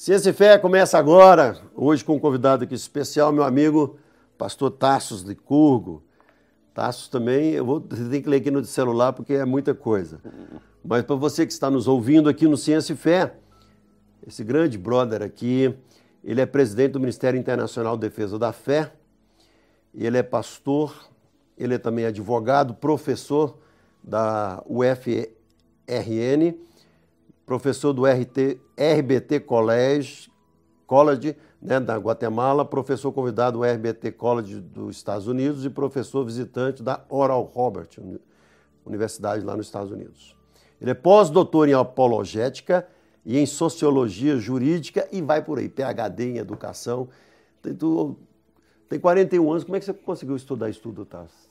Ciência e Fé começa agora, hoje com um convidado aqui especial, meu amigo pastor Tassos Curgo. Tassos também, eu vou ter que ler aqui no celular porque é muita coisa. Mas para você que está nos ouvindo aqui no Ciência e Fé, esse grande brother aqui, ele é presidente do Ministério Internacional de Defesa da Fé, ele é pastor, ele é também advogado, professor da UFRN, professor do RT, RBT College, College né, da Guatemala, professor convidado do RBT College dos Estados Unidos e professor visitante da Oral Roberts, Universidade lá nos Estados Unidos. Ele é pós-doutor em apologética e em sociologia jurídica e vai por aí, PhD em educação. Tem, tu, tem 41 anos, como é que você conseguiu estudar isso tudo?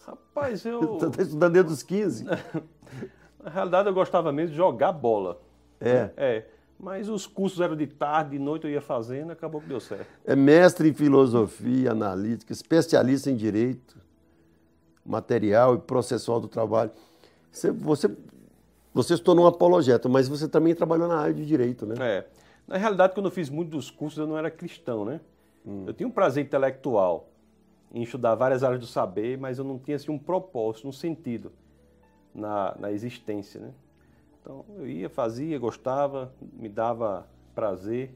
Rapaz, eu. Você está estudando desde os 15? Na realidade, eu gostava mesmo de jogar bola. É. É. Mas os cursos eram de tarde, de noite eu ia fazendo, acabou que deu certo. É mestre em filosofia analítica, especialista em direito material e processual do trabalho. Você, você, você se tornou um apologeta, mas você também trabalhou na área de direito, né? É. Na realidade, quando eu fiz muitos dos cursos, eu não era cristão, né? Hum. Eu tinha um prazer intelectual em estudar várias áreas do saber, mas eu não tinha assim, um propósito, um sentido na, na existência, né? Então eu ia, fazia, gostava, me dava prazer,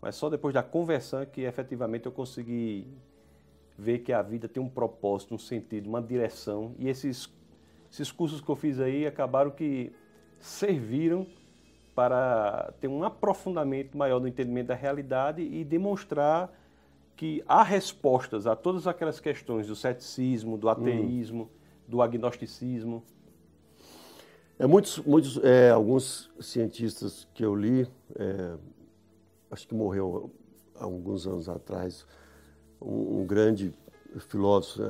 mas só depois da conversão é que efetivamente eu consegui ver que a vida tem um propósito, um sentido, uma direção. E esses, esses cursos que eu fiz aí acabaram que serviram para ter um aprofundamento maior no entendimento da realidade e demonstrar que há respostas a todas aquelas questões do ceticismo, do ateísmo, do agnosticismo, é, muitos, muitos, é, alguns cientistas que eu li, é, acho que morreu há alguns anos atrás, um, um grande filósofo,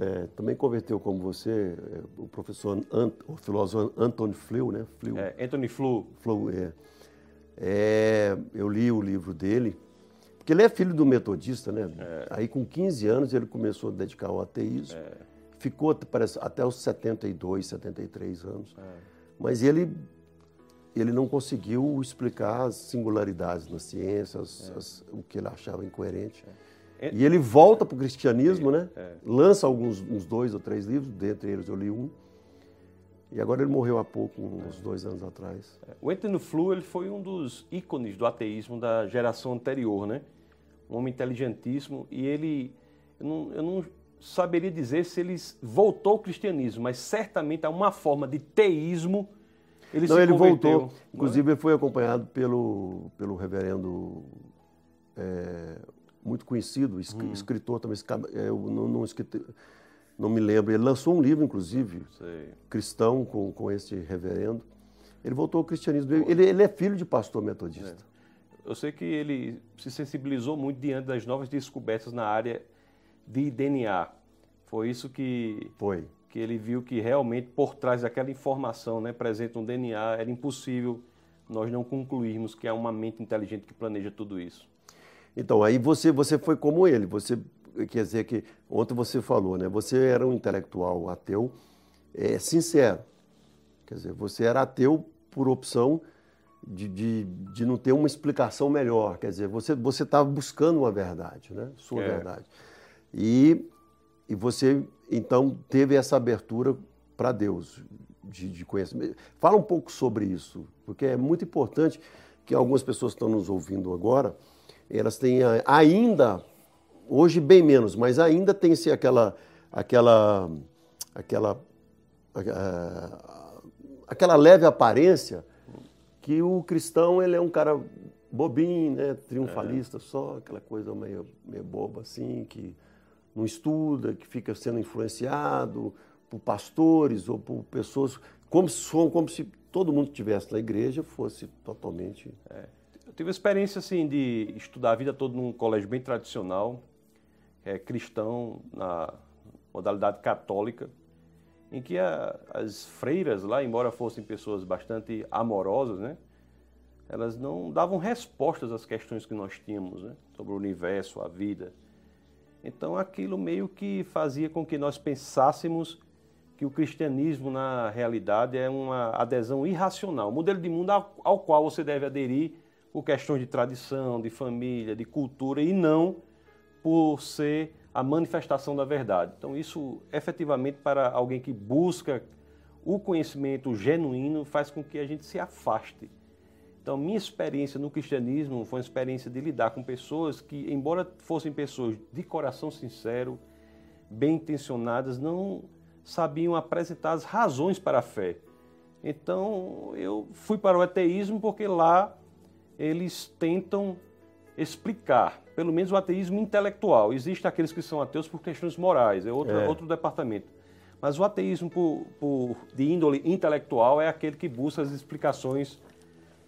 é, é também converteu como você, é, o professor, Ant, o filósofo Anthony Flew, né? Flew. É, Anthony Flew. Flew, é. Eu li o livro dele, porque ele é filho do metodista, né? Aí com 15 anos ele começou a dedicar ao ateísmo. Ficou parece, até os 72, 73 anos. É. Mas ele, ele não conseguiu explicar as singularidades na ciência, as, é. as, o que ele achava incoerente. É. E ele volta para o cristianismo, né? É. Lança alguns uns dois ou três livros, dentre eles eu li um. E agora ele morreu há pouco, uns é. dois anos atrás. É. O Anthony Flew ele foi um dos ícones do ateísmo da geração anterior, né? Um homem inteligentíssimo e ele, eu não, eu não saberia dizer se ele voltou ao cristianismo, mas certamente há uma forma de teísmo. Ele não, ele converteu. voltou. Inclusive, ele foi acompanhado pelo, pelo reverendo é, muito conhecido, hum. escritor também, é, eu não, não, não, me lembro. Ele lançou um livro, inclusive, Sei. cristão, com, com esse reverendo. Ele voltou ao cristianismo. Ele, ele é filho de pastor metodista. É. Eu sei que ele se sensibilizou muito diante das novas descobertas na área de DNA. Foi isso que foi que ele viu que realmente por trás daquela informação, né, presente no DNA, era impossível nós não concluirmos que há uma mente inteligente que planeja tudo isso. Então, aí você você foi como ele, você quer dizer que ontem você falou, né? Você era um intelectual ateu é, sincero. Quer dizer, você era ateu por opção de, de, de não ter uma explicação melhor. Quer dizer, você você estava buscando uma verdade, né? Sua é. verdade. E, e você, então, teve essa abertura para Deus, de, de conhecimento. Fala um pouco sobre isso, porque é muito importante que algumas pessoas estão nos ouvindo agora, elas têm ainda, hoje bem menos, mas ainda tem se aquela, aquela, aquela, aquela leve aparência que o cristão ele é um cara bobinho, né, triunfalista, é. só aquela coisa meio, meio boba assim, que não estuda, que fica sendo influenciado por pastores ou por pessoas, como se, como se todo mundo que estivesse na igreja fosse totalmente. É. Eu tive a experiência assim, de estudar a vida toda num colégio bem tradicional, é, cristão, na modalidade católica, em que a, as freiras lá, embora fossem pessoas bastante amorosas, né, elas não davam respostas às questões que nós tínhamos né, sobre o universo, a vida. Então aquilo meio que fazia com que nós pensássemos que o cristianismo, na realidade, é uma adesão irracional, um modelo de mundo ao, qual você deve aderir por questões de tradição, de família, de cultura e não por ser a manifestação da verdade. Então, isso efetivamente para alguém que busca o conhecimento genuíno faz com que a gente se afaste. Então, minha experiência no cristianismo foi uma experiência de lidar com pessoas que, embora fossem pessoas de coração sincero, bem intencionadas, não sabiam apresentar as razões para a fé. Então, eu fui para o ateísmo porque lá eles tentam explicar, pelo menos o ateísmo intelectual. Existem aqueles que são ateus por questões morais, é outro, é. outro departamento. Mas o ateísmo por, por, de índole intelectual é aquele que busca as explicações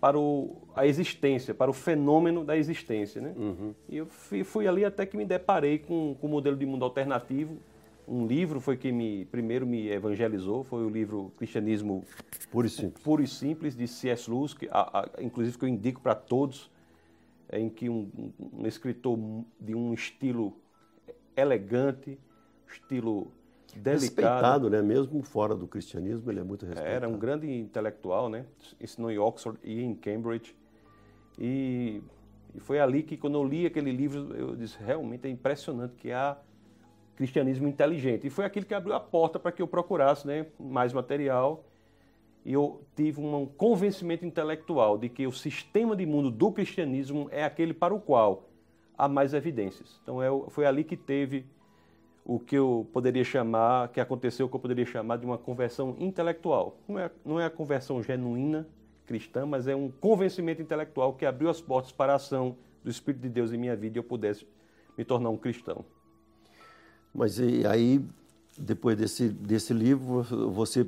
para o, a existência, para o fenômeno da existência. Né? Uhum. E eu fui, fui, ali até que me deparei com, com o modelo de mundo alternativo. Um livro foi que me primeiro me evangelizou, foi o livro Cristianismo Puro e Simples, Puro e Simples de C.S. Lewis, que, a, a, inclusive que eu indico para todos, em que um, um, um escritor de um estilo elegante, estilo delicado. Respeitado, né? Mesmo fora do cristianismo, ele é muito respeitado. Era um grande intelectual, né? Ensinou em Oxford e em Cambridge. E, e, foi ali que, quando eu li aquele livro, eu disse, realmente é impressionante que há cristianismo inteligente. E foi aquilo que abriu a porta para que eu procurasse né, mais material. E eu tive um convencimento intelectual de que o sistema de mundo do cristianismo é aquele para o qual há mais evidências. Então é, foi ali que teve o que eu poderia chamar, que aconteceu, o que eu poderia chamar de uma conversão intelectual. Não é, não é a conversão genuína cristã, mas é um convencimento intelectual que abriu as portas para a ação do Espírito de Deus em minha vida e eu pudesse me tornar um cristão. Mas e aí, depois desse, desse livro, você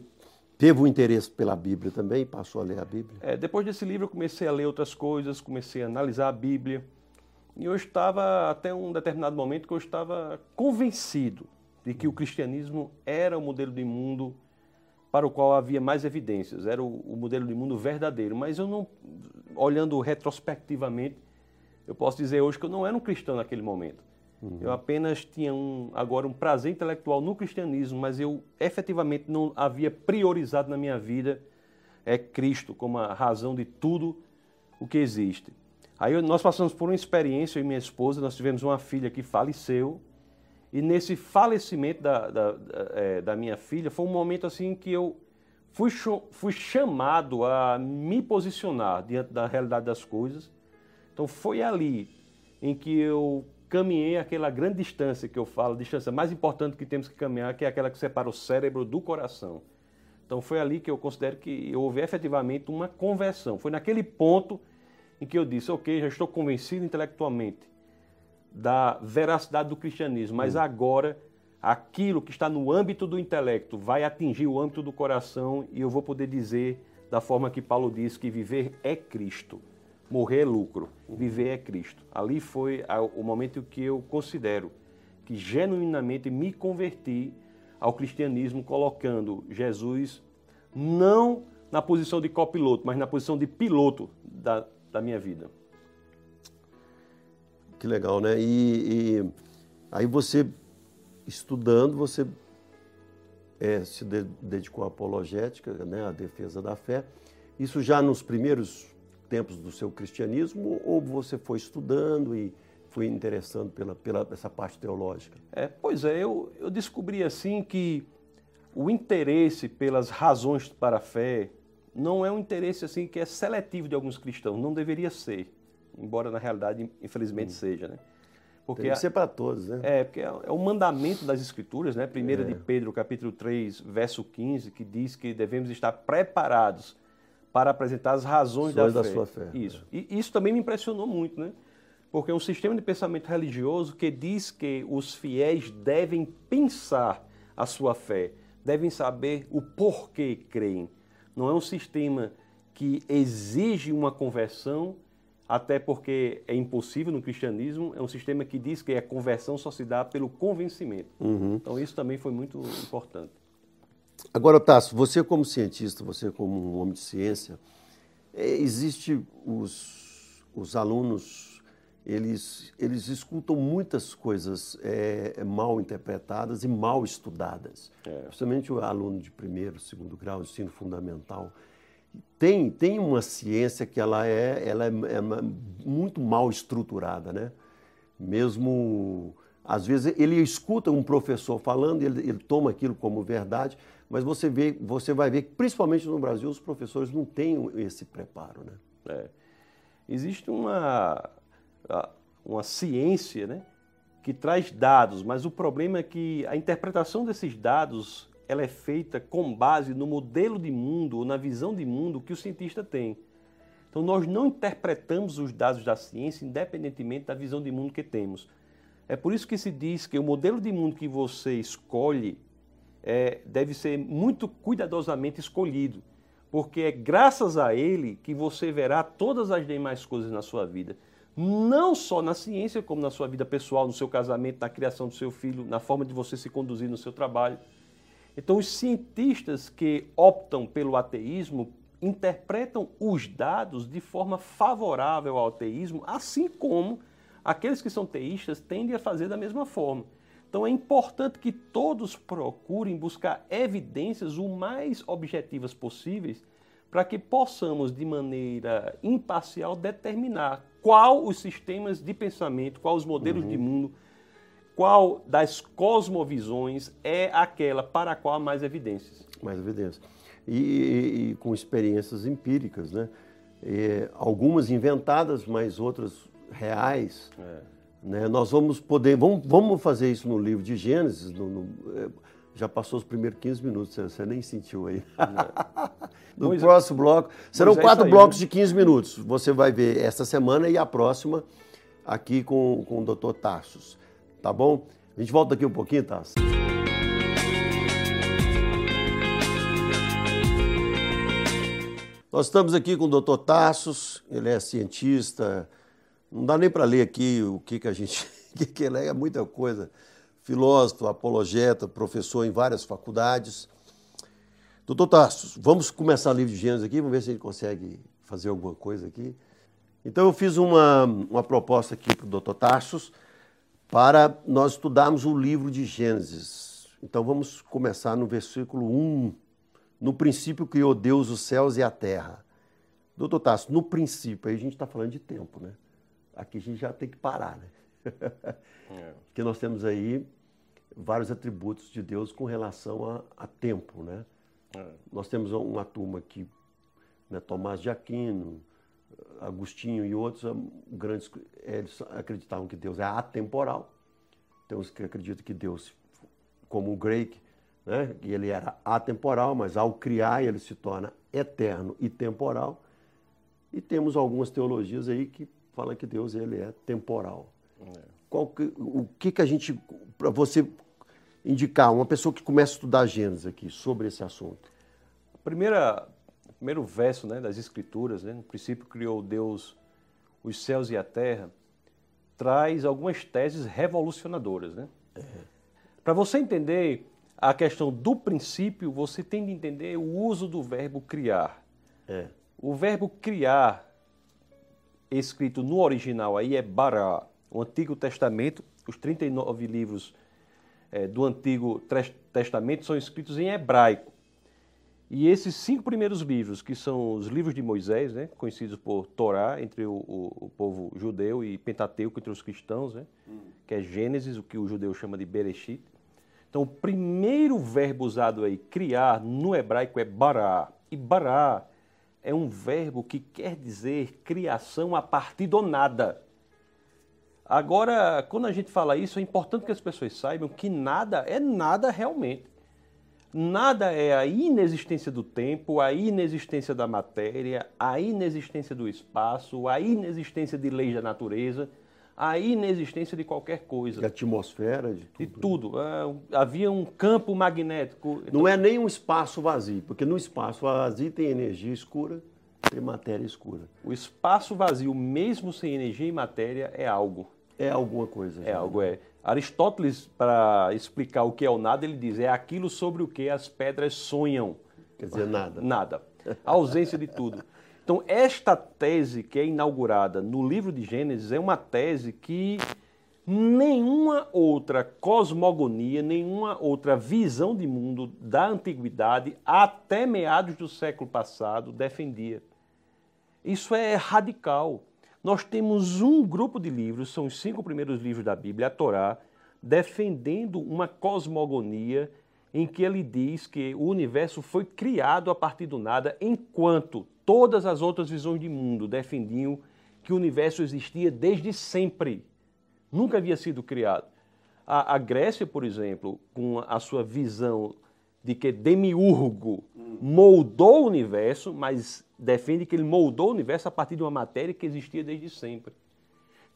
teve um interesse pela Bíblia também? Passou a ler a Bíblia? É, depois desse livro, eu comecei a ler outras coisas, comecei a analisar a Bíblia. E eu estava, até um determinado momento, que eu estava convencido de que o cristianismo era o modelo de mundo para o qual havia mais evidências, era o, o modelo de mundo verdadeiro. Mas eu não, olhando retrospectivamente, eu posso dizer hoje que eu não era um cristão naquele momento. Uhum. Eu apenas tinha um, agora um prazer intelectual no cristianismo, mas eu efetivamente não havia priorizado na minha vida é Cristo como a razão de tudo o que existe. Aí nós passamos por uma experiência, eu e minha esposa, nós tivemos uma filha que faleceu, e nesse falecimento da, da, da, é, da minha filha, foi um momento assim que eu fui, fui chamado a me posicionar diante da realidade das coisas. Então foi ali em que eu caminhei aquela grande distância que eu falo, distância mais importante que temos que caminhar, que é aquela que separa o cérebro do coração. Então foi ali que eu considero que houve efetivamente uma conversão. Foi naquele ponto em que eu disse, ok, já estou convencido intelectualmente da veracidade do cristianismo, mas hum. agora aquilo que está no âmbito do intelecto vai atingir o âmbito do coração e eu vou poder dizer da forma que Paulo diz que viver é Cristo, morrer é lucro, viver é Cristo. Ali foi o momento em que eu considero que genuinamente me converti ao cristianismo colocando Jesus não na posição de copiloto, mas na posição de piloto da, da minha vida. Que legal, né? E, e aí você, estudando, você é, se de, dedicou à apologética, né, à defesa da fé. Isso já nos primeiros tempos do seu cristianismo ou você foi estudando e foi interessando pela, pela essa parte teológica? É, pois é, eu, eu descobri assim que o interesse pelas razões para a fé, não é um interesse assim que é seletivo de alguns cristãos, não deveria ser, embora na realidade, infelizmente, hum. seja, né? Porque Tem que ser para todos, né? É, porque é, é o mandamento das Escrituras, né? Primeira é. de Pedro, capítulo 3, verso 15, que diz que devemos estar preparados para apresentar as razões da, da, fé. sua fé. Isso. É. E isso também me impressionou muito, né? Porque é um sistema de pensamento religioso que diz que os fiéis devem pensar a sua fé, devem saber o porquê creem não é um sistema que exige uma conversão, até porque é impossível no cristianismo, é um sistema que diz que a conversão só se dá pelo convencimento. Uhum. Então isso também foi muito importante. Agora, Tasso, você como cientista, você como um homem de ciência, é, existe os, os alunos, eles, eles escutam muitas coisas é, mal interpretadas e mal estudadas. É. Principalmente o aluno de primeiro, segundo grau, ensino fundamental. tem, tem uma ciência que ela é, ela é, é muito mal estruturada, né? Mesmo, às vezes, ele escuta um professor falando, ele, ele toma aquilo como verdade, mas você, vê, você vai ver que, principalmente no Brasil, os professores não têm esse preparo, né? É. Existe uma, uma ciência, né? que traz dados, mas o problema é que a interpretação desses dados ela é feita com base no modelo de mundo ou na visão de mundo que o cientista tem. Então nós não interpretamos os dados da ciência independentemente da visão de mundo que temos. É por isso que se diz que o modelo de mundo que você escolhe é, deve ser muito cuidadosamente escolhido, porque é graças a ele que você verá todas as demais coisas na sua vida não só na ciência, como na sua vida pessoal, no seu casamento, na criação do seu filho, na forma de você se conduzir no seu trabalho. Então, os cientistas que optam pelo ateísmo interpretam os dados de forma favorável ao ateísmo, assim como aqueles que são teístas tendem a fazer da mesma forma. Então, é importante que todos procurem buscar evidências o mais objetivas possíveis para que possamos, de maneira imparcial, determinar qual os sistemas de pensamento, qual os modelos uhum. de mundo, qual das cosmovisões é aquela para a qual há mais evidências. Mais evidências. E, e, e com experiências empíricas, né? E, algumas inventadas, mas outras reais. É. Né? Nós vamos poder, vamos, vamos fazer isso no livro de Gênesis, no, no, é, já passou os primeiros 15 minutos, você nem sentiu aí. no Moisés, próximo bloco. Serão Moisés quatro saiu, blocos né? de 15 minutos. Você vai ver esta semana e a próxima aqui com, com o Dr. Tassos. Tá bom? A gente volta daqui um pouquinho, Tassos. Nós estamos aqui com o Dr. Tassos, ele é cientista. Não dá nem para ler aqui o que, que a gente. que, que ele é, é muita coisa filósofo, apologeta, professor em várias faculdades. Doutor Tassos, vamos começar o livro de Gênesis aqui, vamos ver se a gente consegue fazer alguma coisa aqui. Então eu fiz uma, uma proposta aqui para o doutor Tassos para nós estudarmos o livro de Gênesis. Então vamos começar no versículo 1. No princípio criou Deus os céus e a terra. Doutor Tassos, no princípio, aí a gente está falando de tempo, né? Aqui a gente já tem que parar, né? É. Porque nós temos aí vários atributos de Deus com relação a, a tempo, né? É. Nós temos uma turma aqui, né, Tomás de Aquino, Agostinho e outros grandes, eles acreditavam que Deus é atemporal. Tem uns que acreditam que Deus, como o Drake, né, que ele era atemporal, mas ao criar ele se torna eterno e temporal. E temos algumas teologias aí que falam que Deus ele é temporal. É. Qual que, o que, que a gente, para você indicar, uma pessoa que começa a estudar Gênesis aqui, sobre esse assunto? A primeira, o primeiro verso né, das Escrituras, né, no princípio criou Deus os céus e a terra, traz algumas teses revolucionadoras. Né? É. Para você entender a questão do princípio, você tem de entender o uso do verbo criar. É. O verbo criar, escrito no original aí, é bara o Antigo Testamento, os 39 livros é, do Antigo Testamento são escritos em hebraico. E esses cinco primeiros livros, que são os livros de Moisés, né, conhecidos por Torá entre o, o, o povo judeu e Pentateuco entre os cristãos, né, hum. que é Gênesis, o que o judeu chama de Bereshit. Então, o primeiro verbo usado aí, criar, no hebraico é bará. E bará é um verbo que quer dizer criação a partir do nada. Agora, quando a gente fala isso, é importante que as pessoas saibam que nada é nada realmente. Nada é a inexistência do tempo, a inexistência da matéria, a inexistência do espaço, a inexistência de leis da natureza, a inexistência de qualquer coisa. De atmosfera, de tudo. De tudo. É, havia um campo magnético. Não é nem um espaço vazio, porque no espaço vazio tem energia escura, tem matéria escura. O espaço vazio, mesmo sem energia e matéria, é algo. É alguma coisa. É algo, é. Aristóteles, para explicar o que é o nada, ele diz: é aquilo sobre o que as pedras sonham. Quer dizer, nada. Nada. A ausência de tudo. Então, esta tese que é inaugurada no livro de Gênesis é uma tese que Nenhuma outra cosmogonia, nenhuma outra visão de mundo da antiguidade até meados do século passado defendia. Isso é radical. Nós temos um grupo de livros, são os cinco primeiros livros da Bíblia, a Torá, defendendo uma cosmogonia em que ele diz que o universo foi criado a partir do nada, enquanto todas as outras visões de mundo defendiam que o universo existia desde sempre. Nunca havia sido criado. A, a Grécia, por exemplo, com a sua visão de que Demiurgo moldou o universo, mas defende que ele moldou o universo a partir de uma matéria que existia desde sempre.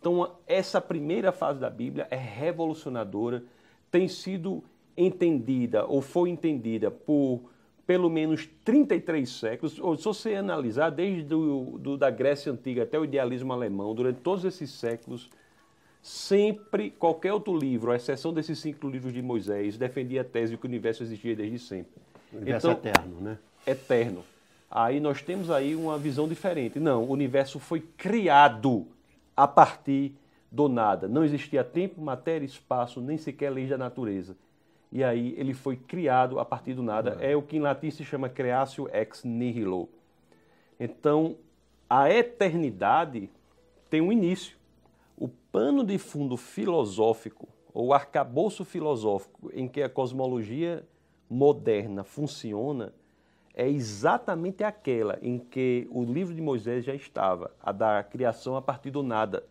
Então, essa primeira fase da Bíblia é revolucionadora, tem sido entendida ou foi entendida por pelo menos 33 séculos, ou se você analisar desde do, do, da Grécia Antiga até o idealismo alemão, durante todos esses séculos, sempre, qualquer outro livro, à exceção desses cinco livros de Moisés, defendia a tese de que o universo existia desde sempre. O universo então, eterno, né? Eterno. Aí nós temos aí uma visão diferente. Não, o universo foi criado a partir do nada. Não existia tempo, matéria, espaço, nem sequer lei da natureza e aí ele foi criado a partir do nada. É, é o que em latim se chama creatio ex nihilo. Então, a eternidade tem um início. Pano de fundo filosófico, ou arcabouço filosófico em que a cosmologia moderna funciona, é exatamente aquela em que o livro de Moisés já estava, a da criação a partir do nada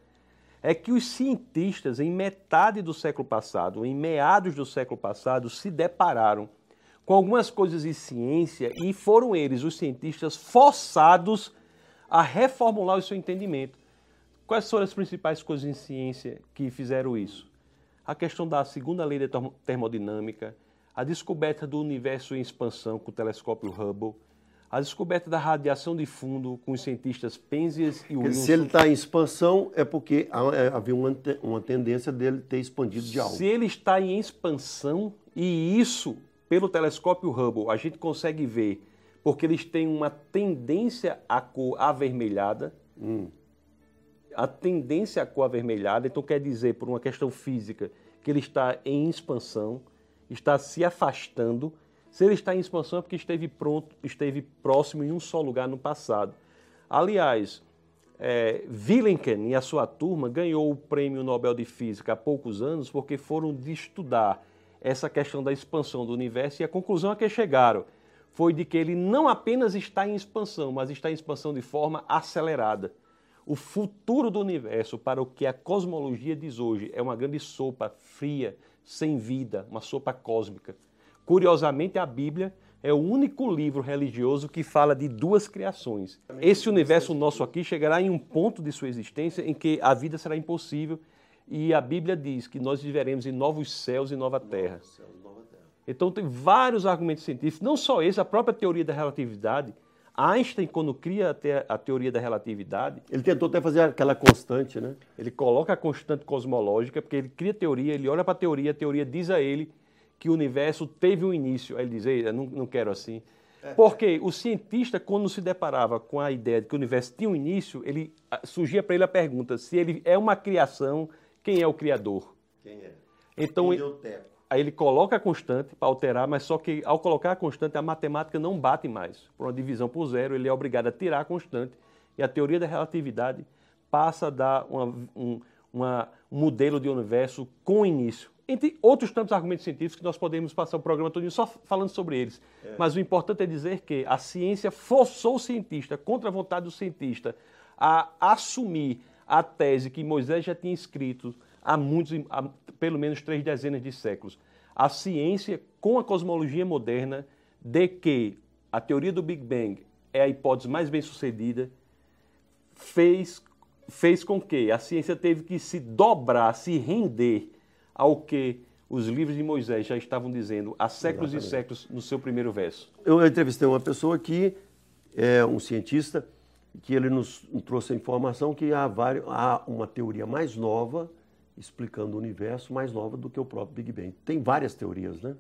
é que os cientistas, em metade do século passado, em meados do século passado, se depararam com algumas coisas em ciência e foram eles, os cientistas, forçados a reformular o seu entendimento. Quais foram as principais coisas em ciência que fizeram isso? A questão da segunda lei da termodinâmica, a descoberta do universo em expansão com o telescópio Hubble, a descoberta da radiação de fundo com os cientistas Penzias e Wilson. Se ele está em expansão, é porque é, havia uma, uma tendência dele ter expandido de algo. Se ele está em expansão, e isso, pelo telescópio Hubble, a gente consegue ver, porque eles têm uma tendência à cor avermelhada. Hum. A tendência à cor avermelhada, então quer dizer, por uma questão física, que ele está em expansão, está se afastando se ele está em expansão é porque esteve pronto, esteve próximo em um só lugar no passado. Aliás, é, Willenken e a sua turma ganhou o prêmio Nobel de Física há poucos anos porque foram de estudar essa questão da expansão do universo e a conclusão a que chegaram foi de que ele não apenas está em expansão, mas está em expansão de forma acelerada. O futuro do universo, para o que a cosmologia diz hoje, é uma grande sopa fria, sem vida, uma sopa cósmica. Curiosamente, a Bíblia é o único livro religioso que fala de duas criações. Esse universo nosso aqui chegará em um ponto de sua existência em que a vida será impossível e a Bíblia diz que nós viveremos em novos céus e nova terra. Então tem vários argumentos científicos, não só esse, a própria teoria da relatividade. Einstein, quando cria a teoria da relatividade. Ele tentou até fazer aquela constante, né? Ele coloca a constante cosmológica, porque ele cria a teoria, ele olha para a teoria, a teoria diz a ele que o universo teve um início. Aí ele diz, eu não, não quero assim. É. Porque o cientista, quando se deparava com a ideia de que o universo tinha um início, ele surgia para ele a pergunta: se ele é uma criação, quem é o criador? Quem é? Então, quem aí ele coloca a constante para alterar, mas só que ao colocar a constante, a matemática não bate mais. Por uma divisão por zero, ele é obrigado a tirar a constante e a teoria da relatividade passa a dar uma, um, uma, um modelo de universo com início entre outros tantos argumentos científicos que nós podemos passar o programa todo só falando sobre eles. É. Mas o importante é dizer que a ciência forçou o cientista, contra a vontade do cientista, a assumir a tese que Moisés já tinha escrito há muitos, há pelo menos três dezenas de séculos. A ciência, com a cosmologia moderna, de que a teoria do Big Bang é a hipótese mais bem sucedida, fez, fez com que a ciência teve que se dobrar, se render ao que os livros de Moisés já estavam dizendo há séculos Exatamente. e séculos no seu primeiro verso. Eu entrevistei uma pessoa que é um cientista que ele nos trouxe a informação que há, vários, há uma teoria mais nova explicando o universo mais nova do que o próprio Big Bang. Tem várias teorias, né?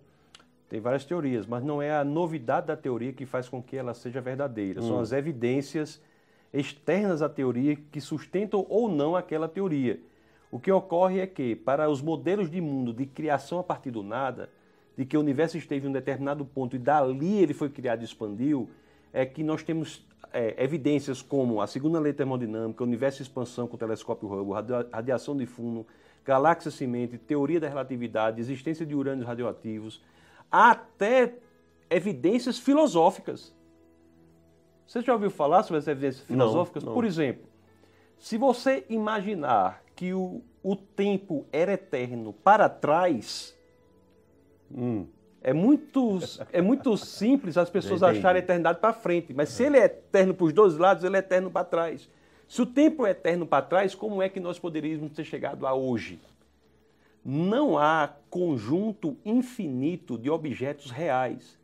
Tem várias teorias, mas não é a novidade da teoria que faz com que ela seja verdadeira. Hum. São as evidências externas à teoria que sustentam ou não aquela teoria. O que ocorre é que, para os modelos de mundo de criação a partir do nada, de que o universo esteve em um determinado ponto e dali ele foi criado e expandiu, é que nós temos é, evidências como a segunda lei termodinâmica, o universo expansão com o telescópio Hubble, radiação de fundo, galáxia semente, teoria da relatividade, existência de urânios radioativos, até evidências filosóficas. Você já ouviu falar sobre as evidências filosóficas? Não, não. Por exemplo, se você imaginar que o, o tempo era eterno para trás, hum. é, muito, é muito simples as pessoas acharem a eternidade para frente. Mas se ele é eterno para os dois lados, ele é eterno para trás. Se o tempo é eterno para trás, como é que nós poderíamos ter chegado a hoje? Não há conjunto infinito de objetos reais.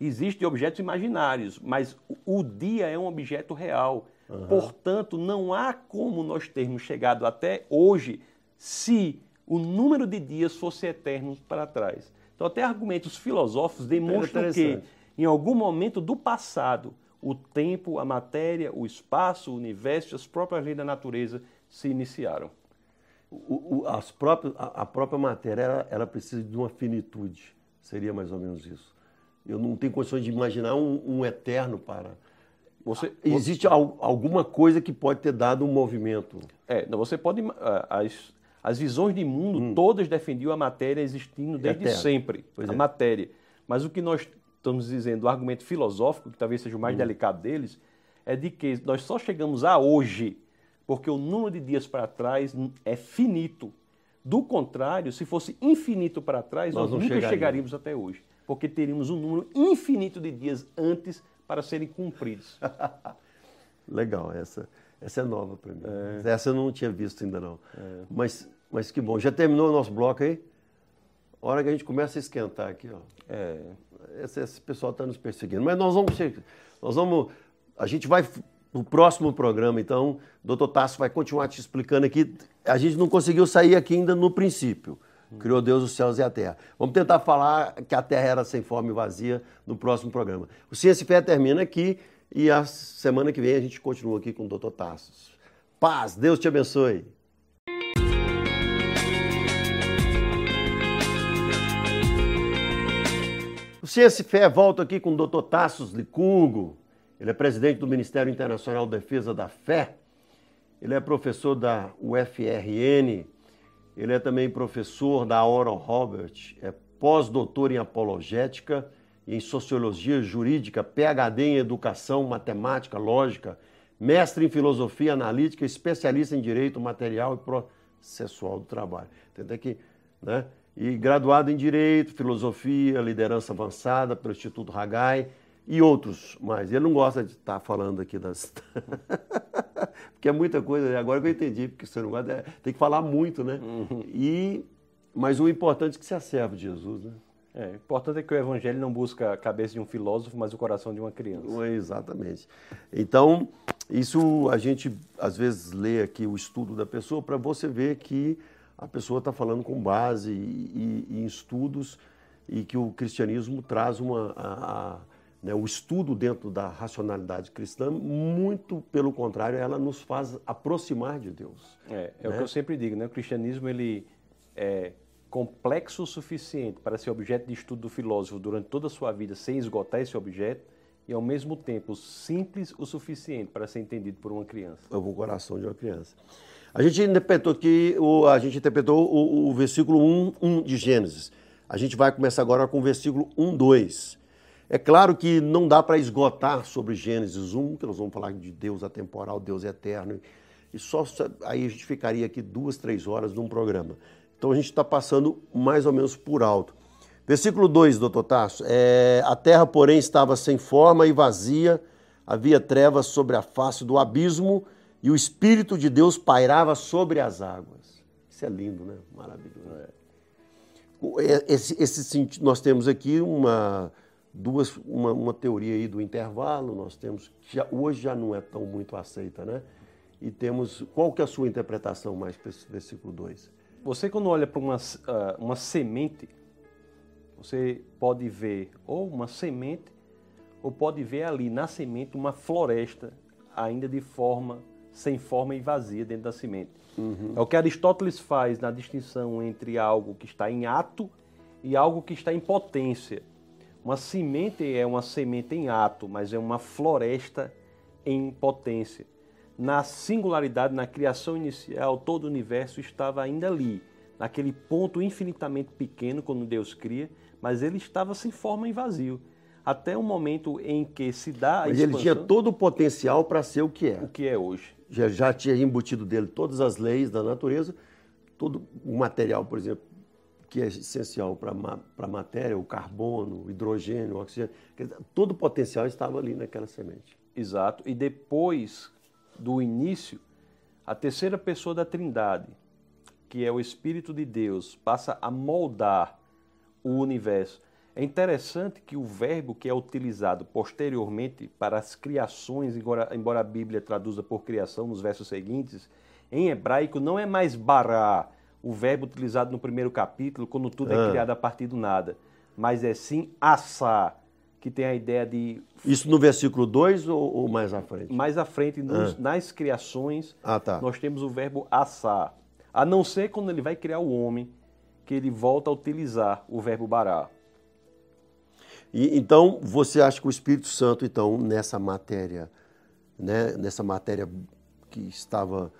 Existem objetos imaginários, mas o dia é um objeto real. Uhum. Portanto, não há como nós termos chegado até hoje se o número de dias fosse eterno para trás. Então, até argumentos filosóficos demonstram que, em algum momento do passado, o tempo, a matéria, o espaço, o universo, as próprias leis da natureza se iniciaram. O, o, as próprias, a, a, própria matéria ela, ela, precisa de uma finitude, seria mais ou menos isso. Eu não tenho condições de imaginar um, um eterno para. Você, Existe você... alguma coisa que pode ter dado um movimento. É, não, você pode. As, as visões de mundo hum. todas defendiam a matéria existindo desde Eterno. sempre. Pois a é. matéria. Mas o que nós estamos dizendo, o argumento filosófico, que talvez seja o mais hum. delicado deles, é de que nós só chegamos a hoje porque o número de dias para trás é finito. Do contrário, se fosse infinito para trás, nós, nós nunca chegaríamos. chegaríamos até hoje, porque teríamos um número infinito de dias antes para serem cumpridos. Legal, essa, essa é nova para mim. É. Essa eu não tinha visto ainda não. É. Mas, mas que bom. Já terminou o nosso bloco aí? Hora que a gente começa a esquentar aqui, ó. É. Esse, esse pessoal está nos perseguindo. Mas nós vamos, nós vamos, a gente vai no próximo programa, então, o doutor Tasso vai continuar te explicando aqui. A gente não conseguiu sair aqui ainda no princípio. Criou Deus os céus e a terra. Vamos tentar falar que a terra era sem forma e vazia no próximo programa. O Ciência e Fé termina aqui e a semana que vem a gente continua aqui com o doutor Tassos. Paz, Deus te abençoe. Ciência e Fé volta aqui com o doutor Tassos Licurgo. Ele é presidente do Ministério Internacional de Defesa da Fé. Ele é professor da UFRN. Ele é também professor da Oral Robert. É pós-doutor em apologética e em sociologia jurídica, PhD em educação, matemática, lógica, mestre em filosofia analítica, especialista em direito material e processual do trabalho. Entendeu aqui, né? E graduado em direito, filosofia, liderança avançada pelo Instituto Hagai e outros mais. Ele não gosta de estar falando aqui das. porque é muita coisa, agora que eu entendi, porque você não gosta, é... tem que falar muito, né? Uhum. E... Mas o importante é que se serve de Jesus, né? É, o importante é que o evangelho não busca a cabeça de um filósofo, mas o coração de uma criança. Exatamente. Então, isso a gente às vezes lê aqui o estudo da pessoa para você ver que a pessoa está falando com base e, e, em estudos e que o cristianismo traz uma, a, a, né, o estudo dentro da racionalidade cristã, muito pelo contrário, ela nos faz aproximar de Deus. É, é né? o que eu sempre digo, né? O cristianismo ele é complexo o suficiente para ser objeto de estudo do filósofo durante toda a sua vida sem esgotar esse objeto e ao mesmo tempo simples o suficiente para ser entendido por uma criança. É o coração de uma criança. A gente interpretou aqui, o, a gente interpretou o, o versículo 1, 1 de Gênesis. A gente vai começar agora com o versículo 1, 2. É claro que não dá para esgotar sobre Gênesis 1, que nós vamos falar de Deus atemporal, Deus eterno, e só aí a gente ficaria aqui duas, três horas num programa. Então a gente está passando mais ou menos por alto. Versículo 2, doutor Tasso. É, a terra, porém, estava sem forma e vazia, havia trevas sobre a face do abismo, e o Espírito de Deus pairava sobre as águas. Isso é lindo, né? Maravilhoso. É. Esse, esse, nós temos aqui uma duas, uma, uma teoria aí do intervalo, nós temos, já, hoje já não é tão muito aceita, né? E temos, qual que é a sua interpretação mais para esse versículo 2? Você quando olha para uma, ah, uma semente, você pode ver ou uma semente, ou pode ver ali na semente uma floresta ainda de forma sem forma e vazia dentro da semente. Uhum. É o que Aristóteles faz na distinção entre algo que está em ato e algo que está em potência. Uma semente é uma semente em ato, mas é uma floresta em potência. Na singularidade, na criação inicial, todo o universo estava ainda ali, naquele ponto infinitamente pequeno quando Deus cria, mas ele estava sem forma e vazio. Até o momento em que se dá a Mas expansão, ele tinha todo o potencial para ser o que é. O que é hoje. Já, já tinha embutido dele todas as leis da natureza, todo o material, por exemplo, que é essencial para a matéria, o carbono, o hidrogênio, o oxigênio, todo o potencial estava ali naquela semente. Exato. E depois do início, a terceira pessoa da Trindade, que é o Espírito de Deus, passa a moldar o universo. É interessante que o verbo que é utilizado posteriormente para as criações, embora, a Bíblia traduza por criação nos versos seguintes, em hebraico não é mais bará, o verbo utilizado no primeiro capítulo, quando tudo é ah. criado a partir do nada, mas é sim assá, que tem a ideia de. Isso no versículo 2 ou, ou, mais à frente? Mais à frente, nos, ah. nas criações, ah, tá. nós temos o verbo assá. A não ser quando ele vai criar o homem, que ele volta a utilizar o verbo bará. E, então, você acha que o Espírito Santo, então, nessa matéria, né, nessa matéria que estava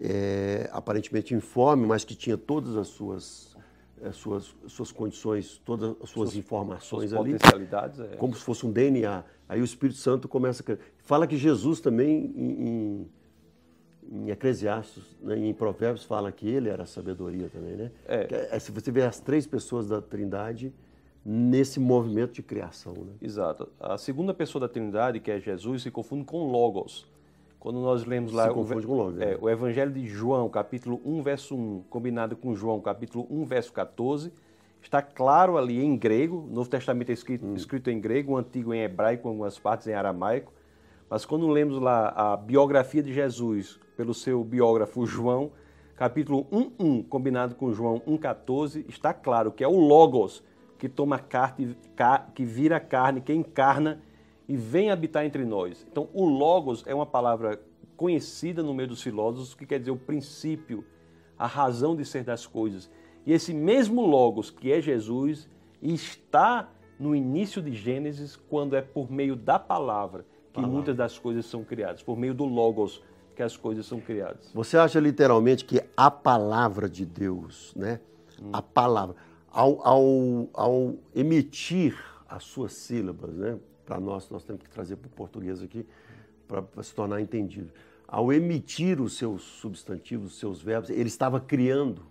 é, aparentemente informe, mas que tinha todas as suas, as suas, suas condições, todas as suas, suas informações suas ali, é. como se fosse um DNA. Aí o Espírito Santo começa a... Fala que Jesus também, em, em Eclesiastes, né, em Provérbios, fala que ele era a sabedoria também, né? É. é. Se você vê as três pessoas da Trindade nesse movimento de criação, né? Exato. A segunda pessoa da Trindade, que é Jesus, se confunde com Logos. Quando nós lemos lá o, logo, é, o, Evangelho de João, capítulo 1, verso 1, combinado com João, capítulo 1, verso 14, está claro ali em grego, o Novo Testamento é escrito, hum. escrito em grego, o Antigo em hebraico, algumas partes em aramaico, mas quando lemos lá a biografia de Jesus pelo seu biógrafo João, capítulo 1, 1, combinado com João 1, 14, está claro que é o Logos que toma carne, que vira carne, que encarna e vem habitar entre nós. Então, o Logos é uma palavra conhecida no meio dos filósofos, que quer dizer o princípio, a razão de ser das coisas. E esse mesmo Logos, que é Jesus, está no início de Gênesis, quando é por meio da palavra que palavra. muitas das coisas são criadas, por meio do Logos que as coisas são criadas. Você acha literalmente que a palavra de Deus, né? Hum. A palavra, ao, ao, ao emitir as suas sílabas, né? para nós, nós temos que trazer para o português aqui, para se tornar entendido. Ao emitir os seus substantivos, os seus verbos, ele estava criando.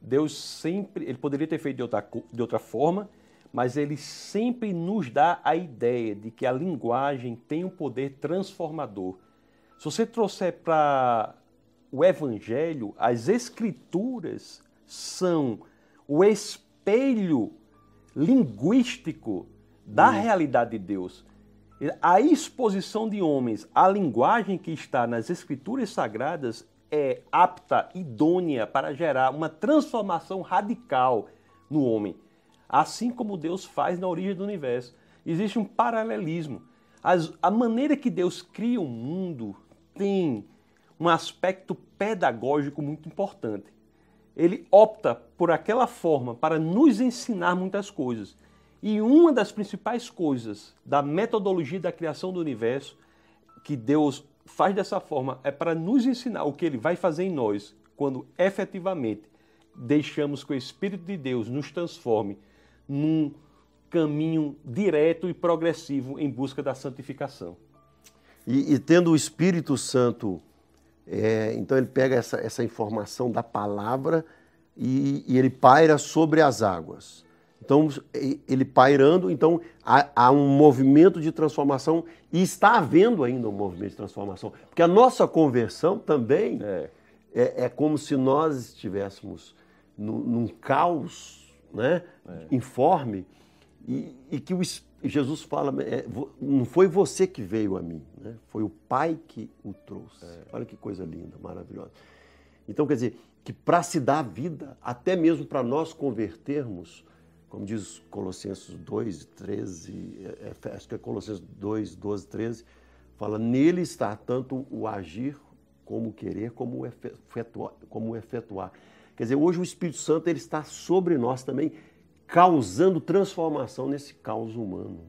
Deus sempre, ele poderia ter feito de outra, de outra forma, mas ele sempre nos dá a ideia de que a linguagem tem um poder transformador. Se você trouxer para o Evangelho, as Escrituras são o espelho linguístico da hum. realidade de Deus. A exposição de homens à linguagem que está nas Escrituras Sagradas é apta, idônea para gerar uma transformação radical no homem, assim como Deus faz na origem do universo. Existe um paralelismo. As, a maneira que Deus cria o mundo tem um aspecto pedagógico muito importante. Ele opta por aquela forma para nos ensinar muitas coisas. E uma das principais coisas da metodologia da criação do universo que Deus faz dessa forma é para nos ensinar o que ele vai fazer em nós quando efetivamente deixamos que o Espírito de Deus nos transforme num caminho direto e progressivo em busca da santificação. E, e tendo o Espírito Santo, é, então ele pega essa, essa informação da palavra e, e ele paira sobre as águas. Então, ele pairando, então há, há, um movimento de transformação e está havendo ainda um movimento de transformação. Porque a nossa conversão também é, é, é como se nós estivéssemos no, num caos é. informe e, e, que o, Jesus fala, é, não foi você que veio a mim, né? foi o Pai que o trouxe. É. Olha que coisa linda, maravilhosa. Então, quer dizer, que para se dar vida, até mesmo para nós convertermos, como diz Colossenses 2, 13, é, acho que é Colossenses 2, 12, 13, fala, nele está tanto o agir como querer, como efetuar, como efetuar. Quer dizer, hoje o Espírito Santo ele está sobre nós também, causando transformação nesse caos humano.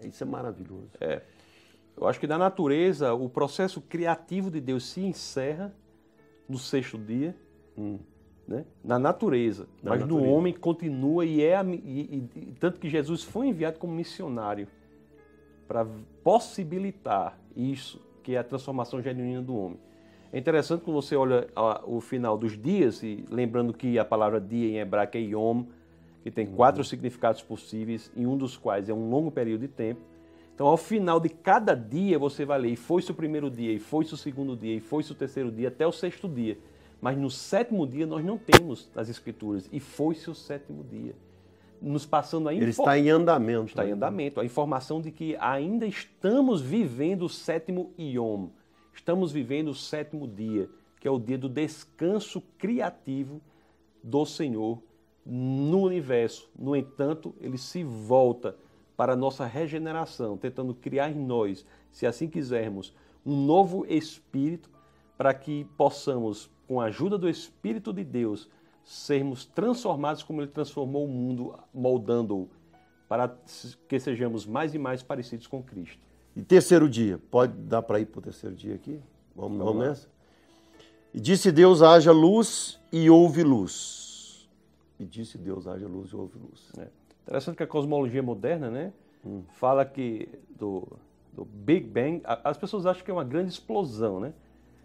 Né? Isso é maravilhoso. É. Eu acho que na natureza o processo criativo de Deus se encerra no sexto dia, hum. né? na natureza. Na mas natureza. no homem continua e é e, e, tanto que Jesus foi enviado como missionário para possibilitar isso, que é a transformação genuína do homem. É interessante quando você olha o final dos dias, e lembrando que a palavra dia em hebraico é yom, que tem quatro uhum. significados possíveis, e um dos quais é um longo período de tempo. Então, ao final de cada dia, você vai ler, e foi-se o primeiro dia, e foi-se o segundo dia, e foi-se o terceiro dia, até o sexto dia. Mas no sétimo dia nós não temos nas Escrituras, e foi-se o sétimo dia nos passando a Ele está em andamento. Está em né? andamento. A informação de que ainda estamos vivendo o sétimo Yom. Estamos vivendo o sétimo dia, que é o dia do descanso criativo do Senhor no universo. No entanto, ele se volta para a nossa regeneração, tentando criar em nós, se assim quisermos, um novo espírito para que possamos, com a ajuda do Espírito de Deus, sermos transformados como Ele transformou o mundo, moldando-o, para que sejamos mais e mais parecidos com Cristo. E terceiro dia, pode dar para ir para o terceiro dia aqui? Vamos, vamos, vamos nessa? E disse Deus: haja luz e houve luz. E disse Deus: haja luz e houve luz. É. Interessante que a cosmologia moderna, né, hum. fala que do, do Big Bang, as pessoas acham que é uma grande explosão, né?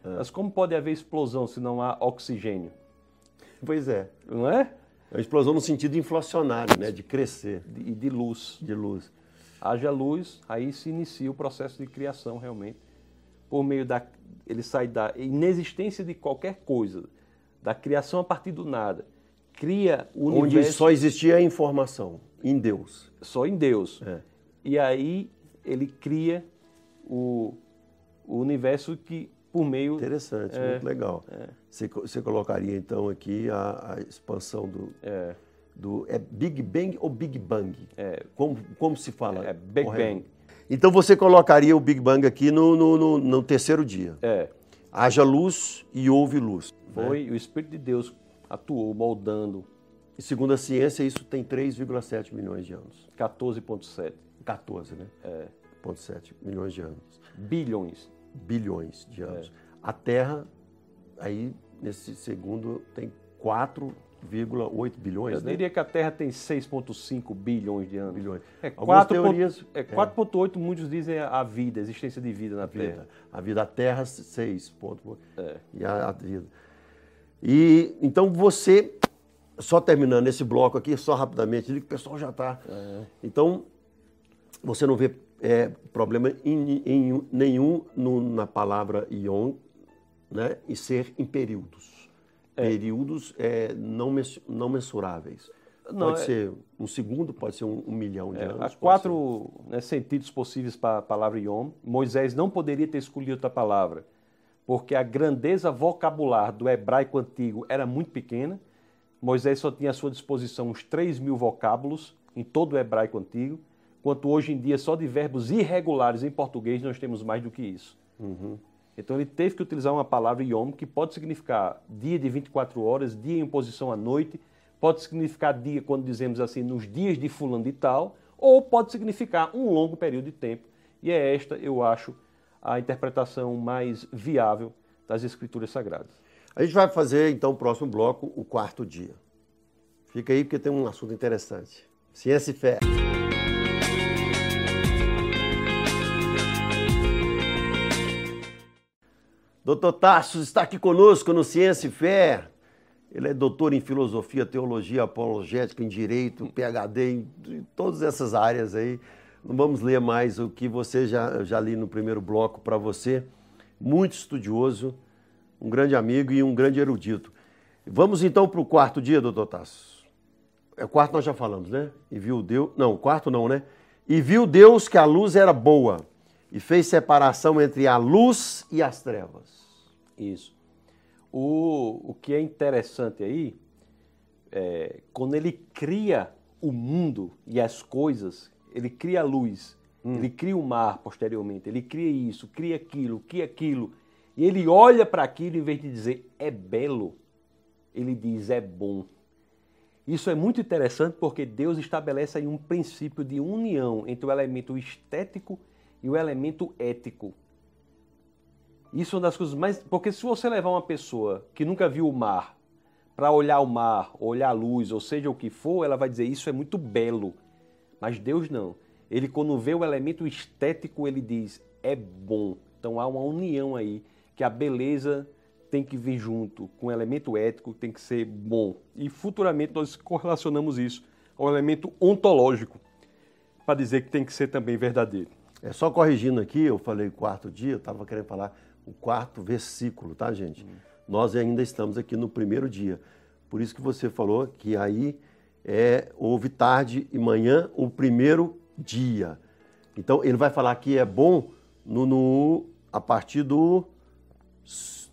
É. Mas como pode haver explosão se não há oxigênio? Pois é. Não é? É uma explosão no sentido inflacionário, né? De crescer. E de, de luz. De luz. Haja luz, aí se inicia o processo de criação realmente. Por meio da. Ele sai da inexistência de qualquer coisa, da criação a partir do nada. Cria o universo. Onde só existia a informação, em Deus. Só em Deus. É. E aí ele cria o, o universo que por meio. Interessante, é, muito legal. É. Você, você, colocaria então aqui a, a expansão do. É. Do, é Big Bang ou Big Bang? É. Como, como se fala? É Big? Bang. Então você colocaria o Big Bang aqui no, no, no, no terceiro dia. É. Haja luz e houve luz. Né? Foi, né? o Espírito de Deus atuou, moldando. E segundo a ciência, isso tem 3,7 milhões de anos. 14,7. 14, né? É. 0,7 milhões de anos. Bilhões bilhões de anos. É. A Terra, aí, nesse segundo, tem 4,8 bilhões. Eu né? diria que a Terra tem 6,5 bilhões de anos. Bilhões. É 4, teorias. É 4,8, é. muitos dizem a vida, a existência de vida na vida. Terra. A vida, a Terra, 6. É. E a, a vida. E então você, só terminando esse bloco aqui, só rapidamente, o pessoal já está. É. Então, você não vê é, problema em, em nenhum no, na palavra ion né, e ser em períodos. É. Períodos é, não, mens, não mensuráveis. Não, pode é... ser um segundo, pode ser um, um milhão de é, anos. Há quatro né, sentidos possíveis para a palavra Yom. Moisés não poderia ter escolhido outra palavra, porque a grandeza vocabular do hebraico antigo era muito pequena. Moisés só tinha à sua disposição uns 3 mil vocábulos em todo o hebraico antigo quanto hoje em dia só de verbos irregulares em português nós temos mais do que isso. Uhum. Então ele teve que utilizar uma palavra yom que pode significar dia de 24 horas, dia em posição à noite, pode significar dia quando dizemos assim nos dias de fulano de tal, ou pode significar um longo período de tempo. E é esta, eu acho, a interpretação mais viável das escrituras sagradas. A gente vai fazer então o próximo bloco, o quarto dia. Fica aí porque tem um assunto interessante. Ciência e fé. Doutor Tassos está aqui conosco no Ciência e Fé. Ele é doutor em filosofia, teologia apologética, em direito, PhD em todas essas áreas aí. Não vamos ler mais o que você já, já li no primeiro bloco para você. Muito estudioso, um grande amigo e um grande erudito. Vamos então para o quarto dia, doutor Tassos. É o quarto nós já falamos, né? E viu Deus. Não, quarto não, né? E viu Deus que a luz era boa e fez separação entre a luz e as trevas. Isso. O, o que é interessante aí, é, quando ele cria o mundo e as coisas, ele cria a luz, hum. ele cria o mar posteriormente, ele cria isso, cria aquilo, cria aquilo, E ele olha para aquilo em vez de dizer é belo, ele diz é bom. Isso é muito interessante porque Deus estabelece aí um princípio de união entre o elemento estético e o elemento ético. Isso é uma das coisas mais. Porque se você levar uma pessoa que nunca viu o mar para olhar o mar, olhar a luz, ou seja o que for, ela vai dizer isso é muito belo. Mas Deus não. Ele, quando vê o elemento estético, ele diz é bom. Então há uma união aí que a beleza tem que vir junto com o elemento ético, tem que ser bom. E futuramente nós correlacionamos isso ao elemento ontológico, para dizer que tem que ser também verdadeiro. É só corrigindo aqui, eu falei quarto dia, eu estava querendo falar o quarto versículo, tá, gente? Hum. Nós ainda estamos aqui no primeiro dia. Por isso que você falou que aí é houve tarde e manhã o primeiro dia. Então ele vai falar que é bom no, no a partir do,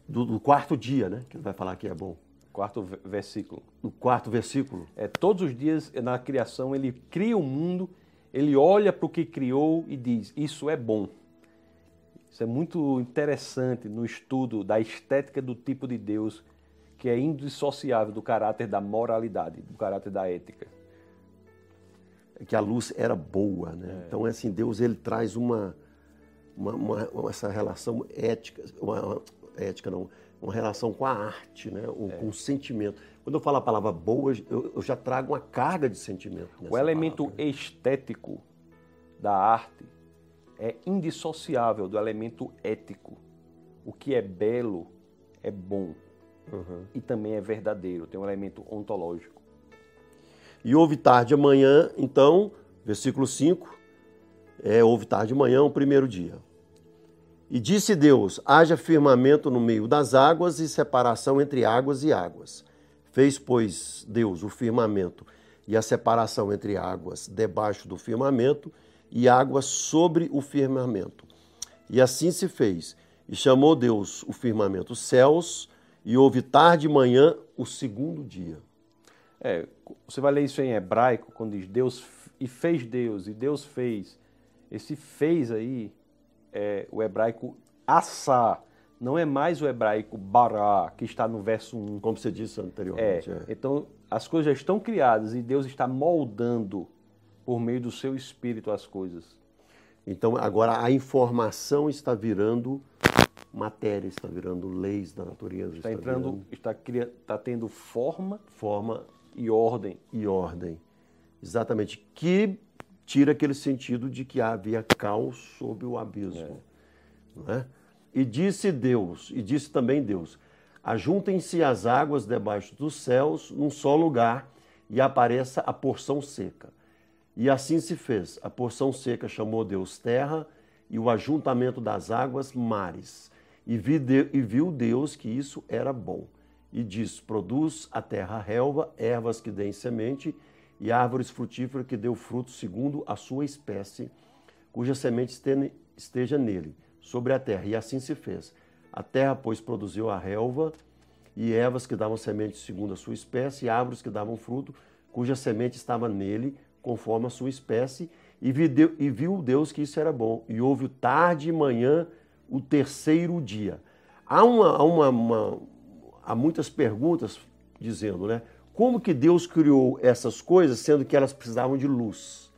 do, do, quarto dia, né? Que ele vai falar que é bom. Quarto versículo. O quarto versículo. É todos os dias na criação ele cria o mundo, ele olha para o que criou e diz: isso é bom. Isso é muito interessante no estudo da estética do tipo de Deus que é indissociável do caráter da moralidade, do caráter da ética. É que a luz era boa, né? É. Então, é assim, Deus ele traz uma, uma, uma essa relação ética, uma, ética não, uma relação com a arte, né? É. Com o sentimento. Quando eu falo a palavra boa, eu, eu já trago uma carga de sentimento. o elemento palavra, né? estético da arte é indissociável do elemento ético. O que é belo é bom uhum. e também é verdadeiro, tem um elemento ontológico. E houve tarde amanhã, então, versículo 5, é, houve tarde amanhã, o primeiro dia. E disse Deus: haja firmamento no meio das águas e separação entre águas e águas. Fez, pois, Deus o firmamento e a separação entre águas debaixo do firmamento e água sobre o firmamento. E assim se fez. E chamou Deus o firmamento céus, e houve tarde e manhã o segundo dia. É, você vai ler isso em hebraico, quando diz Deus e fez Deus, e Deus fez. Esse fez aí é o hebraico assá, não é mais o hebraico bará, que está no verso 1. Como você disse anteriormente. É, é. Então, as coisas já estão criadas e Deus está moldando por meio do seu espírito as coisas. Então agora a informação está virando matéria, está virando leis da natureza. Está, está entrando, virando... está, cria, está tendo forma, forma e ordem. E ordem. Exatamente. Que tira aquele sentido de que havia caos sob o abismo. É. É? E disse Deus, e disse também Deus: ajuntem-se as águas debaixo dos céus num só lugar e apareça a porção seca. E assim se fez. A porção seca chamou Deus terra e o ajuntamento das águas mares. E, viu Deus que isso era bom. E diz: Produz a terra relva, ervas que deem semente, e árvores frutíferas que dê fruto segundo a sua espécie, cuja semente esteja nele, sobre a terra. E assim se fez. A terra, pois, produziu a relva, e ervas que davam semente segundo a sua espécie, e árvores que davam fruto, cuja semente estava nele, conforme a sua espécie, e viu Deus que isso era bom. E houve tarde e manhã o terceiro dia. Há, uma, há, uma, uma, há muitas perguntas dizendo, né? Como que Deus criou essas coisas, sendo que elas precisavam de luz?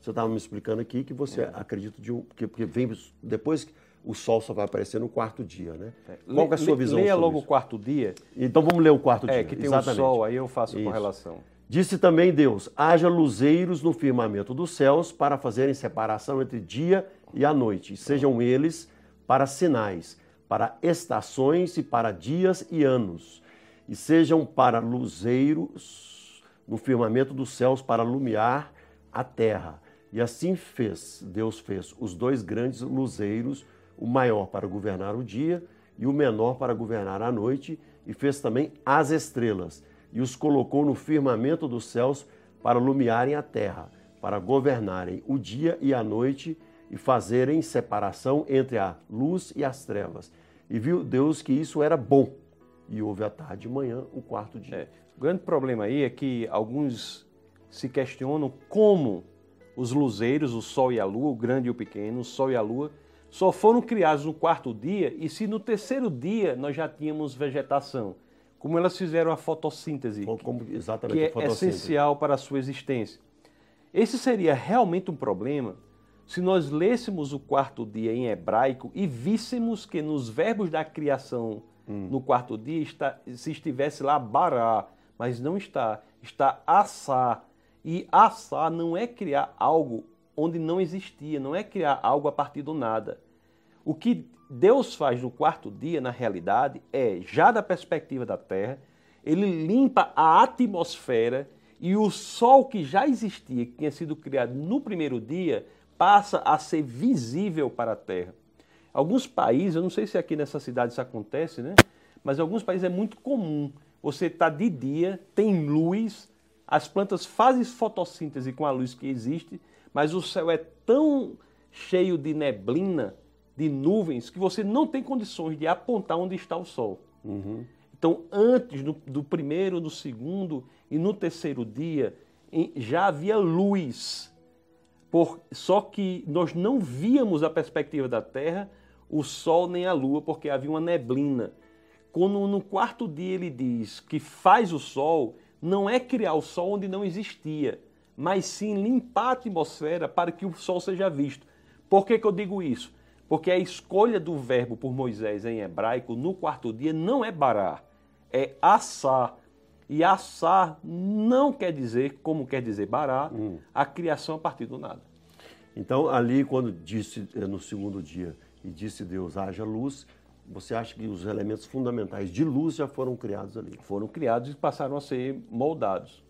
Você estava me explicando aqui que você é. acredita de um, que, que vem depois que o sol só vai aparecer no quarto dia, né? É. Qual é a sua visão? Leia logo isso? o quarto dia. Então vamos ler o quarto é, dia. É, que tem Exatamente. o sol, aí eu faço a correlação. Disse também Deus: haja luzeiros no firmamento dos céus para fazerem separação entre dia e a noite, e sejam eles para sinais, para estações e para dias e anos, e sejam para luzeiros no firmamento dos céus para iluminar a terra. E assim fez, Deus fez os dois grandes luzeiros, o maior para governar o dia e o menor para governar a noite, e fez também as estrelas e os colocou no firmamento dos céus para iluminarem a terra, para governarem o dia e a noite e fazerem separação entre a luz e as trevas. E viu Deus que isso era bom. E houve a tarde e manhã o quarto dia. É. O grande problema aí é que alguns se questionam como os luzeiros, o sol e a lua, o grande e o pequeno, o sol e a lua, só foram criados no quarto dia e se no terceiro dia nós já tínhamos vegetação. Como elas fizeram a fotossíntese, Como, exatamente, que é a fotossíntese. essencial para a sua existência. Esse seria realmente um problema se nós lêssemos o quarto dia em hebraico e víssemos que nos verbos da criação no quarto dia está, se estivesse lá bará, mas não está, está assar. E assar não é criar algo onde não existia, não é criar algo a partir do nada. O que Deus faz no quarto dia, na realidade, é, já da perspectiva da Terra, ele limpa a atmosfera e o sol que já existia, que tinha sido criado no primeiro dia, passa a ser visível para a Terra. Alguns países, eu não sei se aqui nessa cidade isso acontece, né? Mas em alguns países é muito comum. Você está de dia, tem luz, as plantas fazem fotossíntese com a luz que existe, mas o céu é tão cheio de neblina, de nuvens, que você não tem condições de apontar onde está o sol. Então, antes do, do primeiro, do segundo e no terceiro dia, em- já havia luz. Por, só que nós não víamos a perspectiva da Terra, o Sol nem a Lua, porque havia uma neblina. Quando no quarto dia ele diz que faz o Sol, não é criar o Sol onde não existia, mas sim limpar a atmosfera para que o Sol seja visto. Por que, que eu digo isso? Porque a escolha do verbo por Moisés em hebraico no quarto dia não é barar, é assar. E assar não quer dizer, como quer dizer barar, a criação a partir do nada. Então, ali, quando disse eh, no segundo dia e disse Deus, haja luz, você acha que os elementos fundamentais de luz já foram criados ali? Foram criados e passaram a ser moldados.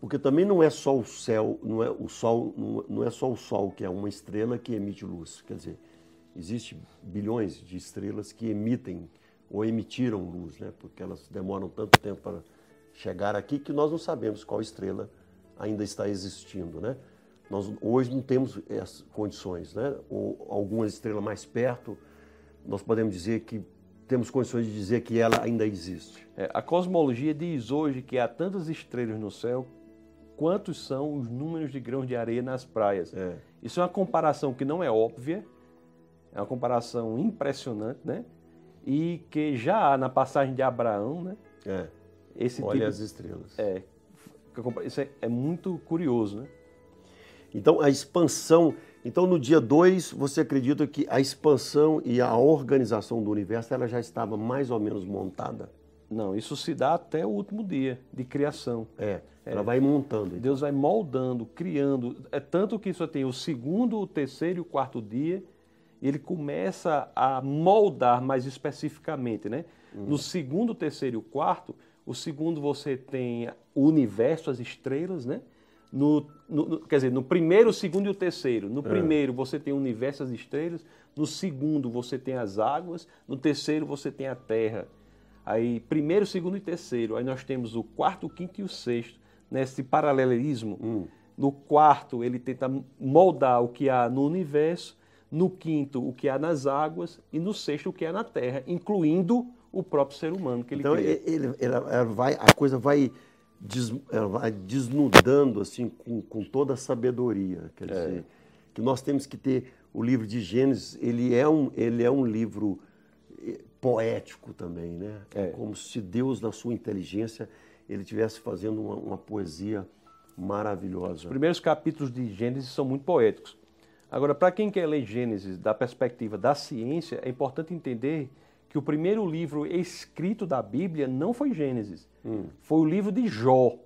Porque também não é só o céu, não é o sol, não- não é só o sol que é uma estrela que emite luz. Quer dizer, existe bilhões de estrelas que emitem ou emitiram luz, né? Porque elas demoram tanto tempo para chegar aqui que nós não sabemos qual estrela ainda está existindo, né? Nós hoje não temos essas condições, né? Ou alguma estrela mais perto, nós podemos dizer que temos condições de dizer que ela ainda existe. É, a cosmologia diz hoje que há tantas estrelas no céu quantos são os números de grãos de areia nas praias. É. Isso é uma comparação que não é óbvia, é uma comparação impressionante, né? E que já há na passagem de Abraão, né? É. Esse Olha tipo as estrelas. é, isso é, é muito curioso, né? Então, a expansão. Então, no dia 2, você acredita que a expansão e a organização do universo ela já estava mais ou menos montada? Não, isso se dá até o último dia de criação. É. Ela vai montando. Deus vai moldando, criando. É tanto que isso tem o segundo, o terceiro e o quarto dia. Ele começa a moldar mais especificamente, né? No segundo, terceiro e quarto, o segundo você tem o universo, as estrelas, né? No, no- quer dizer, no primeiro, o segundo e o terceiro. No primeiro você tem o universo, as estrelas. No segundo você tem as águas. No terceiro você tem a terra. Aí, primeiro, segundo e terceiro. Aí nós temos o quarto, o quinto e o sexto, nesse paralelismo. No quarto, ele tenta moldar o que há no universo. No quinto, o que há nas águas. E no sexto, o que há na terra, incluindo o próprio ser humano que ele Então, cria. ele, ela- vai, a coisa vai, des- ela vai desnudando assim com, com toda a sabedoria. Quer dizer, que nós temos que ter o livro de Gênesis, ele é um, ele é um livro eh, poético também, né? É. Como se Deus, na sua inteligência, ele estivesse fazendo uma, uma poesia maravilhosa. Os primeiros capítulos de Gênesis são muito poéticos. Agora, para quem quer ler Gênesis da perspectiva da ciência, é importante entender que o primeiro livro escrito da Bíblia não foi Gênesis, foi o livro de Jó.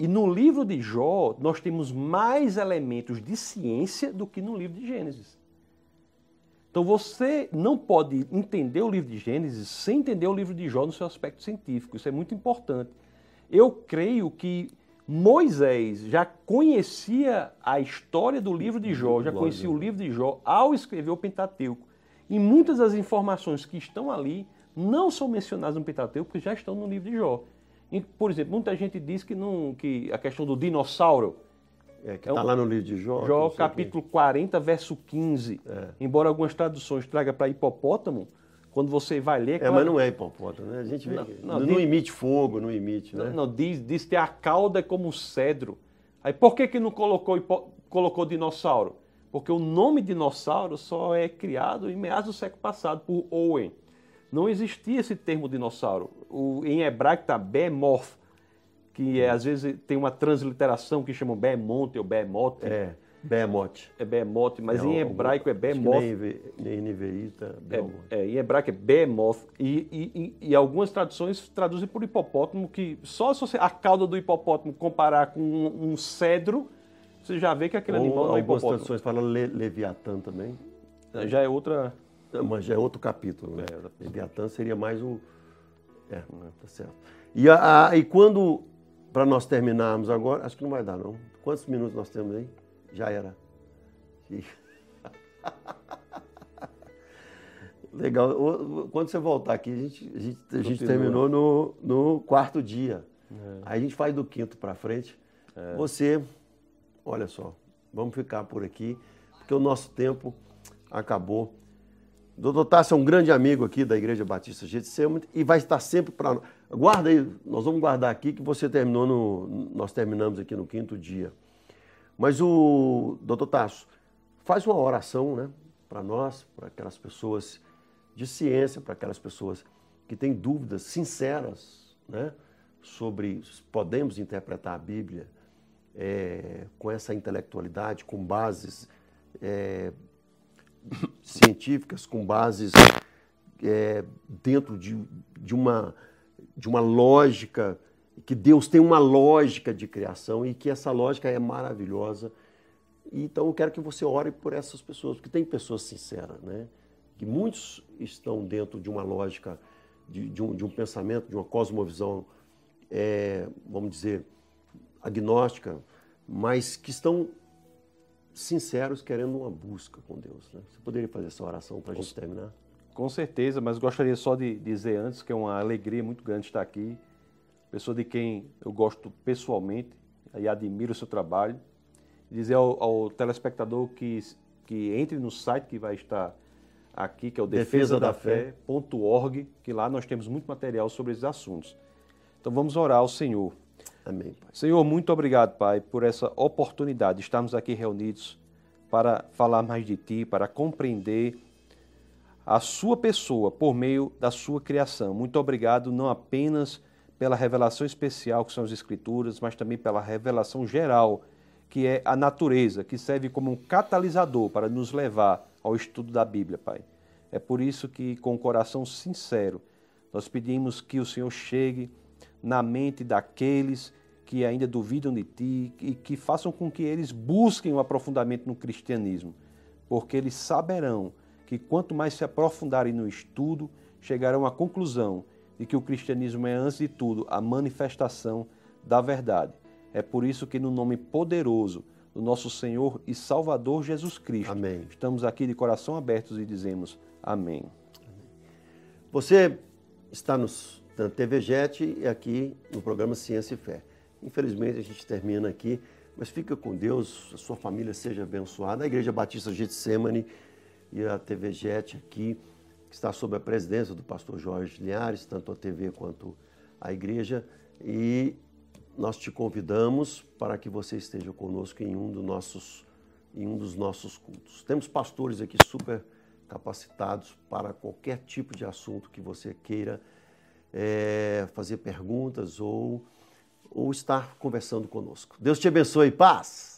E no livro de Jó, nós temos mais elementos de ciência do que no livro de Gênesis. Então você não pode entender o livro de Gênesis sem entender o livro de Jó no seu aspecto científico. Isso é muito importante. Eu creio que Moisés já conhecia a história do livro de Jó, já conhecia o livro de Jó ao escrever o Pentateuco. E muitas das informações que estão ali não são mencionadas no Pentateuco, porque já estão no livro de Jó. E, por exemplo, muita gente diz que, não, que a questão do dinossauro, É, que É está um- lá no livro de Jó. Jó, capítulo 40, verso 15. É. Embora algumas traduções tragam para hipopótamo, quando você vai ler... É, mas não é hipopótamo, né? A gente vê Não, não, não, diz- emite fogo, não emite, né? Não, diz, diz que a cauda é como um cedro. Aí por que, que não colocou, hipo- colocou dinossauro? Porque o nome dinossauro só é criado em meados do século passado por Owen. Não existia esse termo dinossauro. O, em hebraico está Behemoth, que é, às vezes tem uma transliteração que chamam Behemoth ou Behemoth. É, Behemoth. É Behemoth, mas em hebraico é Behemoth. Nem NVI tá é, é, em hebraico é Behemoth. E, e, e, algumas traduções traduzem por hipopótamo, que só se você, a cauda do hipopótamo comparar com um, um cedro, você já vê que aquele Ou animal não é hipopótamo. Algumas traduções falam le, Leviatã também. Já é outra... Mas já é outro capítulo, né? É, Leviatã seria mais um... É, tá certo. E, a, a, e quando, para nós terminarmos agora, acho que não vai dar não. Quantos minutos nós temos aí? Já era. Legal. Quando você voltar aqui, a gente, a gente, a gente terminou no, no quarto dia. É. Aí a gente faz do quinto para frente. É. Você, olha só, vamos ficar por aqui, porque o nosso tempo acabou. Doutor Tássio é um grande amigo aqui da Igreja Batista Getsemane e vai estar sempre para Guarda aí, nós vamos guardar aqui que você terminou no. Nós terminamos aqui no quinto dia. Mas o doutor Tasso faz uma oração né, para nós, para aquelas pessoas de ciência, para aquelas pessoas que têm dúvidas sinceras né, sobre se podemos interpretar a Bíblia é, com essa intelectualidade, com bases é, científicas, com bases é, dentro de, de, uma, de uma lógica, que Deus tem uma lógica de criação e que essa lógica é maravilhosa. Então eu quero que você ore por essas pessoas, porque tem pessoas sinceras, né? que muitos estão dentro de uma lógica, de, de, um, de um, pensamento, de uma cosmovisão, é, vamos dizer, agnóstica, mas que estão sinceros querendo uma busca com Deus. Né? Você poderia fazer essa oração para a gente terminar? Com certeza, mas gostaria só de dizer antes que é uma alegria muito grande estar aqui. Pessoa de quem eu gosto pessoalmente e admiro o seu trabalho. Dizer ao, ao telespectador que, que entre no site que vai estar aqui, que é o defesadafé.org, que lá nós temos muito material sobre esses assuntos. Então vamos orar ao Senhor. Amém, Pai. Senhor, muito obrigado, Pai, por essa oportunidade de estarmos aqui reunidos para falar mais de Ti, para compreender a Sua pessoa por meio da Sua criação. Muito obrigado, não apenas pela revelação especial que são as Escrituras, mas também pela revelação geral, que é a natureza, que serve como um catalisador para nos levar ao estudo da Bíblia, Pai. É por isso que, com o coração sincero, nós pedimos que o Senhor chegue na mente daqueles que ainda duvidam de ti e que façam com que eles busquem o aprofundamento no cristianismo, porque eles saberão que quanto mais se aprofundarem no estudo, chegarão à conclusão de que o cristianismo é, antes de tudo, a manifestação da verdade. É por isso que, no nome poderoso do nosso Senhor e Salvador Jesus Cristo, amém. estamos aqui de coração abertos e dizemos amém. Você está nos, na TV Jet e aqui no programa Ciência e Fé. Infelizmente a gente termina aqui, mas fica com Deus, a sua família seja abençoada. A Igreja Batista Getsemane e a TV Jet aqui, que está sob a presidência do pastor Jorge Linhares, tanto a TV quanto a igreja, e nós te convidamos para que você esteja conosco em um dos nossos, em um dos nossos cultos. Temos pastores aqui super capacitados para qualquer tipo de assunto que você queira é, fazer perguntas ou ou estar conversando conosco. Deus te abençoe. Paz!